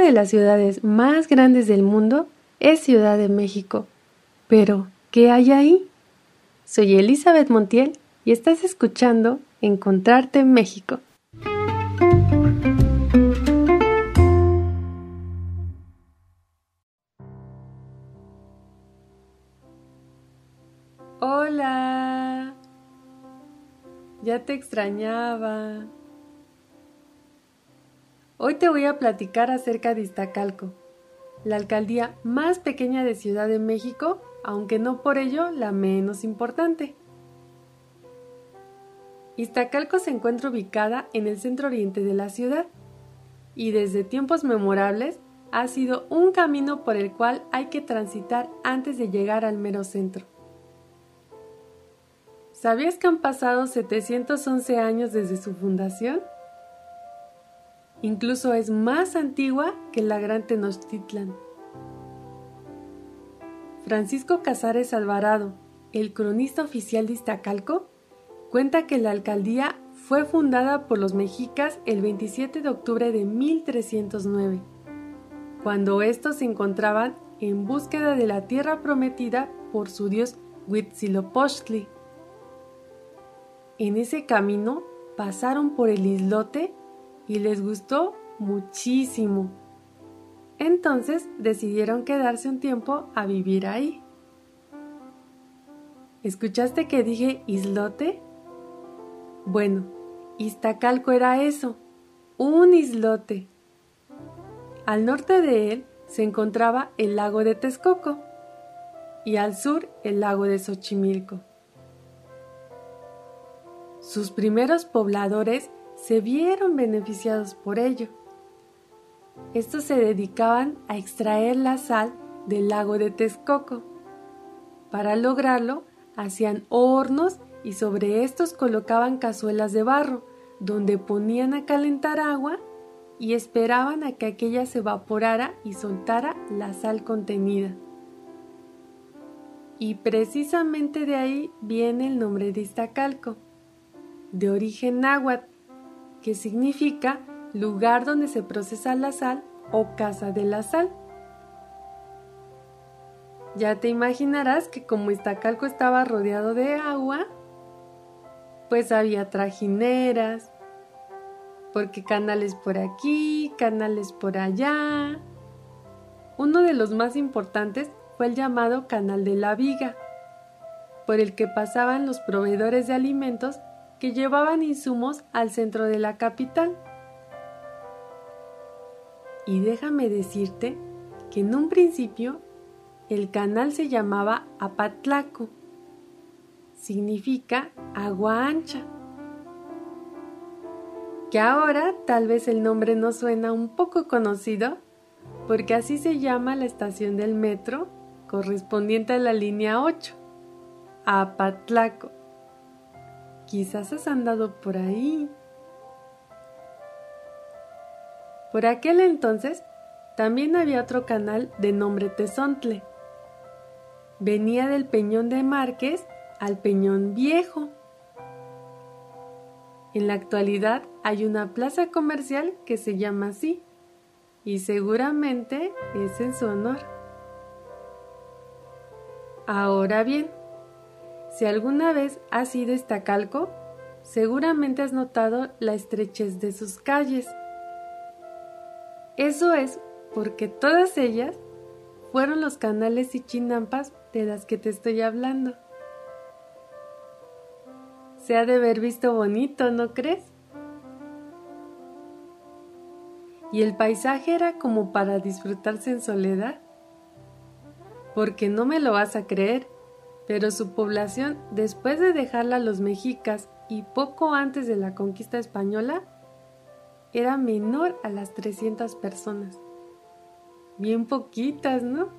De las ciudades más grandes del mundo es Ciudad de México. Pero, ¿qué hay ahí? Soy Elizabeth Montiel y estás escuchando Encontrarte en México. Hola. Ya te extrañaba. Hoy te voy a platicar acerca de Iztacalco, la alcaldía más pequeña de Ciudad de México, aunque no por ello la menos importante. Iztacalco se encuentra ubicada en el centro oriente de la ciudad y desde tiempos memorables ha sido un camino por el cual hay que transitar antes de llegar al mero centro. ¿Sabías que han pasado 711 años desde su fundación? Incluso es más antigua que la Gran Tenochtitlan. Francisco Casares Alvarado, el cronista oficial de Iztacalco, cuenta que la alcaldía fue fundada por los mexicas el 27 de octubre de 1309, cuando estos se encontraban en búsqueda de la tierra prometida por su dios Huitzilopochtli. En ese camino pasaron por el islote y les gustó muchísimo. Entonces decidieron quedarse un tiempo a vivir ahí. ¿Escuchaste que dije islote? Bueno, Iztacalco era eso, un islote. Al norte de él se encontraba el lago de Texcoco y al sur el lago de Xochimilco. Sus primeros pobladores se vieron beneficiados por ello. Estos se dedicaban a extraer la sal del lago de Texcoco. Para lograrlo, hacían hornos y sobre estos colocaban cazuelas de barro, donde ponían a calentar agua y esperaban a que aquella se evaporara y soltara la sal contenida. Y precisamente de ahí viene el nombre de Iztacalco, de origen náhuatl, que significa lugar donde se procesa la sal o casa de la sal. Ya te imaginarás que como Iztacalco estaba rodeado de agua, pues había trajineras, porque canales por aquí, canales por allá. Uno de los más importantes fue el llamado Canal de la Viga, por el que pasaban los proveedores de alimentos que llevaban insumos al centro de la capital. Y déjame decirte que en un principio el canal se llamaba Apatlaco. Significa agua ancha. Que ahora tal vez el nombre no suena un poco conocido porque así se llama la estación del metro correspondiente a la línea 8, Apatlaco. Quizás has andado por ahí. Por aquel entonces también había otro canal de nombre Tezontle. Venía del Peñón de Márquez al Peñón Viejo. En la actualidad hay una plaza comercial que se llama así y seguramente es en su honor. Ahora bien, si alguna vez has ido a Iztacalco, seguramente has notado la estrechez de sus calles. Eso es porque todas ellas fueron los canales y chinampas de las que te estoy hablando. Se ha de haber visto bonito, ¿no crees? Y el paisaje era como para disfrutarse en soledad. Porque no me lo vas a creer, pero su población, después de dejarla a los mexicas y poco antes de la conquista española, era menor a las 300 personas. Bien poquitas, ¿no?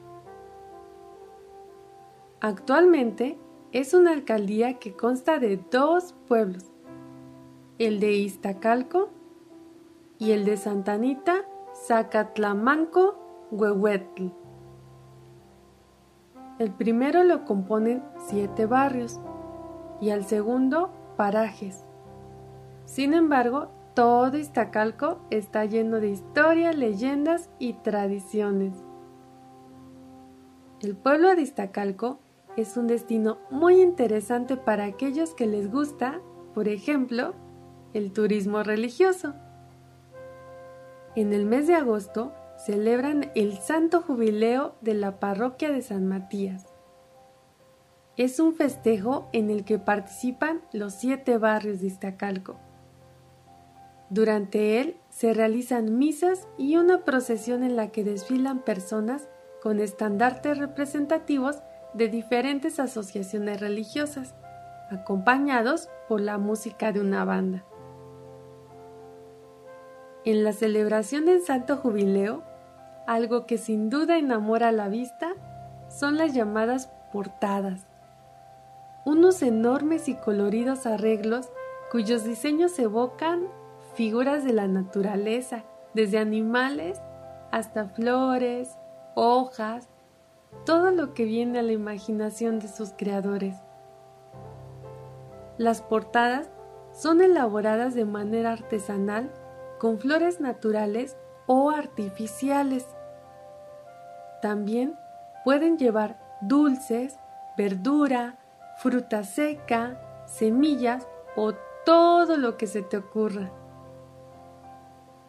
Actualmente es una alcaldía que consta de dos pueblos, el de Iztacalco y el de Santanita, Zacatlamanco, Huehuetl. El primero lo componen siete barrios y al segundo parajes. Sin embargo, todo Iztacalco está lleno de historia, leyendas y tradiciones. El pueblo de Iztacalco es un destino muy interesante para aquellos que les gusta, por ejemplo, el turismo religioso. En el mes de agosto celebran el Santo Jubileo de la parroquia de San Matías. Es un festejo en el que participan los siete barrios de Iztacalco. Durante él se realizan misas y una procesión en la que desfilan personas con estandartes representativos de diferentes asociaciones religiosas, acompañados por la música de una banda. En la celebración del Santo Jubileo, algo que sin duda enamora la vista son las llamadas portadas, unos enormes y coloridos arreglos cuyos diseños evocan figuras de la naturaleza, desde animales hasta flores, hojas, todo lo que viene a la imaginación de sus creadores. Las portadas son elaboradas de manera artesanal con flores naturales o artificiales. También pueden llevar dulces, verdura, fruta seca, semillas o todo lo que se te ocurra.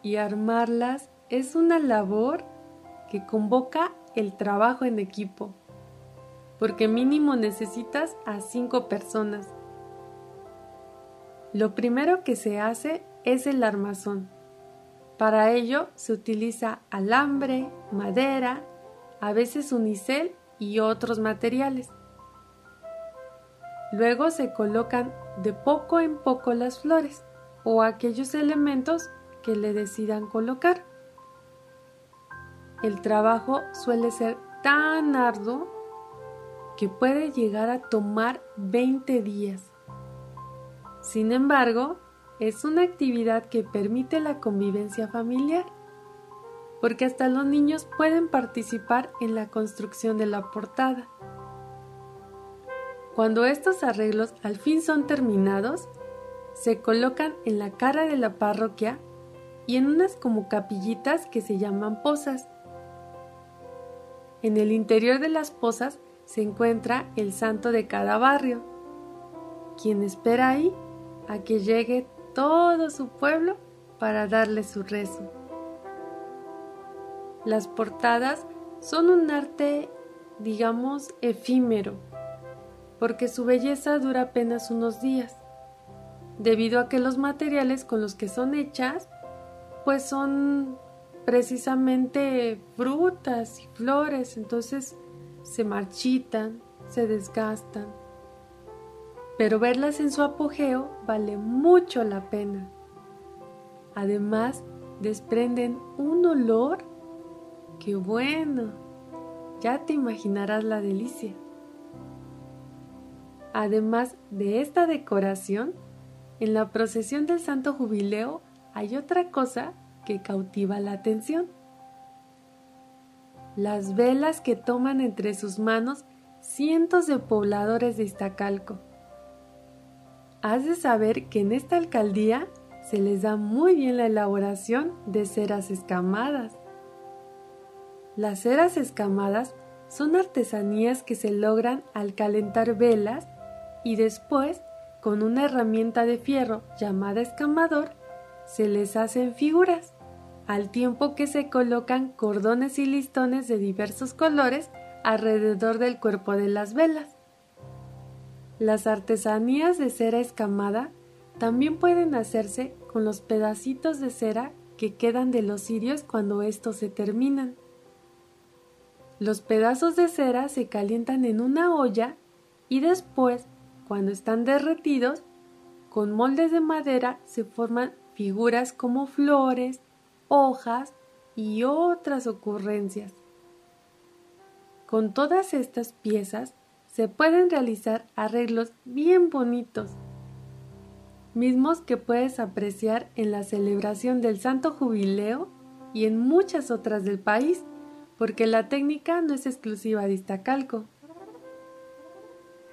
Y armarlas es una labor que convoca el trabajo en equipo, porque mínimo necesitas a cinco personas. Lo primero que se hace es el armazón. Para ello se utiliza alambre, madera, a veces unicel y otros materiales. Luego se colocan de poco en poco las flores o aquellos elementos que le decidan colocar. El trabajo suele ser tan arduo que puede llegar a tomar 20 días. Sin embargo, es una actividad que permite la convivencia familiar, porque hasta los niños pueden participar en la construcción de la portada. Cuando estos arreglos al fin son terminados, se colocan en la cara de la parroquia y en unas como capillitas que se llaman posas. En el interior de las posas se encuentra el santo de cada barrio, quien espera ahí a que llegue todo su pueblo para darle su rezo. Las portadas son un arte, digamos, efímero, porque su belleza dura apenas unos días, debido a que los materiales con los que son hechas, pues son precisamente frutas y flores, entonces se marchitan, se desgastan pero verlas en su apogeo vale mucho la pena. Además, desprenden un olor que bueno, ya te imaginarás la delicia. Además de esta decoración, en la procesión del Santo Jubileo hay otra cosa que cautiva la atención. Las velas que toman entre sus manos cientos de pobladores de Iztacalco Has de saber que en esta alcaldía se les da muy bien la elaboración de ceras escamadas. Las ceras escamadas son artesanías que se logran al calentar velas y después, con una herramienta de fierro llamada escamador, se les hacen figuras, al tiempo que se colocan cordones y listones de diversos colores alrededor del cuerpo de las velas. Las artesanías de cera escamada también pueden hacerse con los pedacitos de cera que quedan de los cirios cuando estos se terminan. Los pedazos de cera se calientan en una olla y después, cuando están derretidos, con moldes de madera se forman figuras como flores, hojas y otras ocurrencias. Con todas estas piezas se pueden realizar arreglos bien bonitos, mismos que puedes apreciar en la celebración del Santo Jubileo y en muchas otras del país, porque la técnica no es exclusiva de Iztacalco.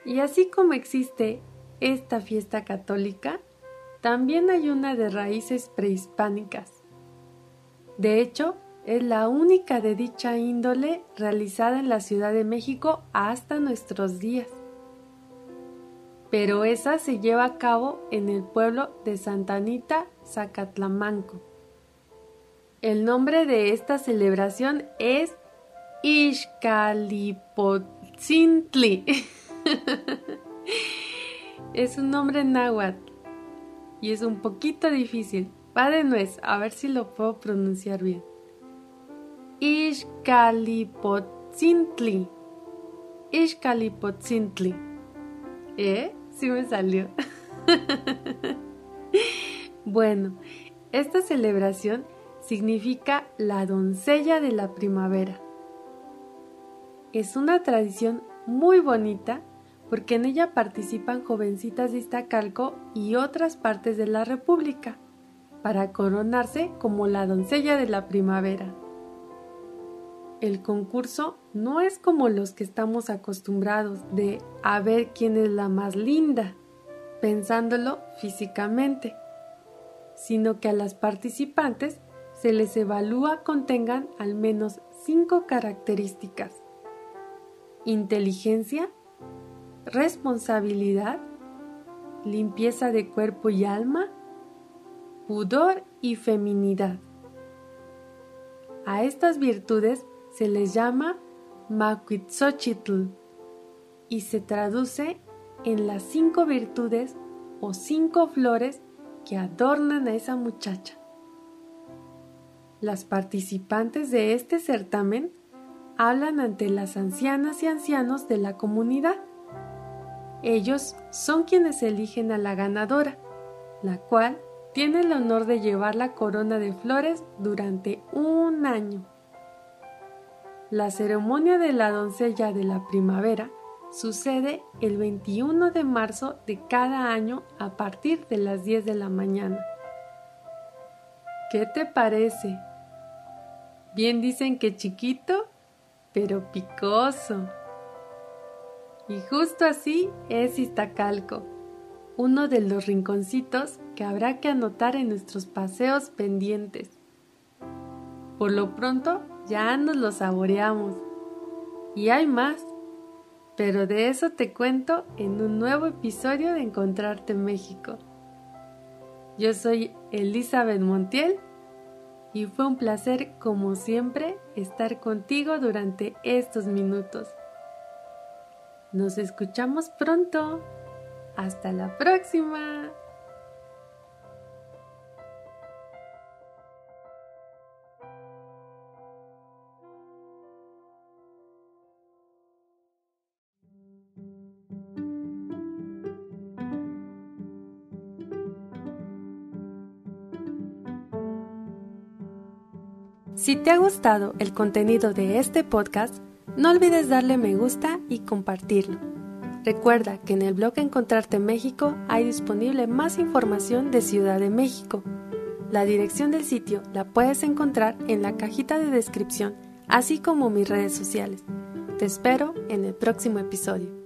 Y así como existe esta fiesta católica, también hay una de raíces prehispánicas. De hecho, es la única de dicha índole realizada en la Ciudad de México hasta nuestros días. Pero esa se lleva a cabo en el pueblo de Santa Anita, Zacatlamanco. El nombre de esta celebración es Ixcalipotzintli. es un nombre náhuatl y es un poquito difícil. Va de nuez, a ver si lo puedo pronunciar bien. Ixcalipotzintli. Ixcalipotzintli. ¿Eh? Sí me salió. bueno, esta celebración significa la doncella de la primavera. Es una tradición muy bonita porque en ella participan jovencitas de Iztacalco y otras partes de la República para coronarse como la doncella de la primavera. El concurso no es como los que estamos acostumbrados de a ver quién es la más linda, pensándolo físicamente, sino que a las participantes se les evalúa contengan al menos cinco características. Inteligencia, responsabilidad, limpieza de cuerpo y alma, pudor y feminidad. A estas virtudes se les llama Macuitzochitl y se traduce en las cinco virtudes o cinco flores que adornan a esa muchacha. Las participantes de este certamen hablan ante las ancianas y ancianos de la comunidad. Ellos son quienes eligen a la ganadora, la cual tiene el honor de llevar la corona de flores durante un año. La ceremonia de la doncella de la primavera sucede el 21 de marzo de cada año a partir de las 10 de la mañana. ¿Qué te parece? Bien dicen que chiquito, pero picoso. Y justo así es Iztacalco, uno de los rinconcitos que habrá que anotar en nuestros paseos pendientes. Por lo pronto ya nos lo saboreamos. Y hay más, pero de eso te cuento en un nuevo episodio de Encontrarte México. Yo soy Elizabeth Montiel y fue un placer, como siempre, estar contigo durante estos minutos. Nos escuchamos pronto. Hasta la próxima. Si te ha gustado el contenido de este podcast, no olvides darle me gusta y compartirlo. Recuerda que en el blog Encontrarte México hay disponible más información de Ciudad de México. La dirección del sitio la puedes encontrar en la cajita de descripción, así como mis redes sociales. Te espero en el próximo episodio.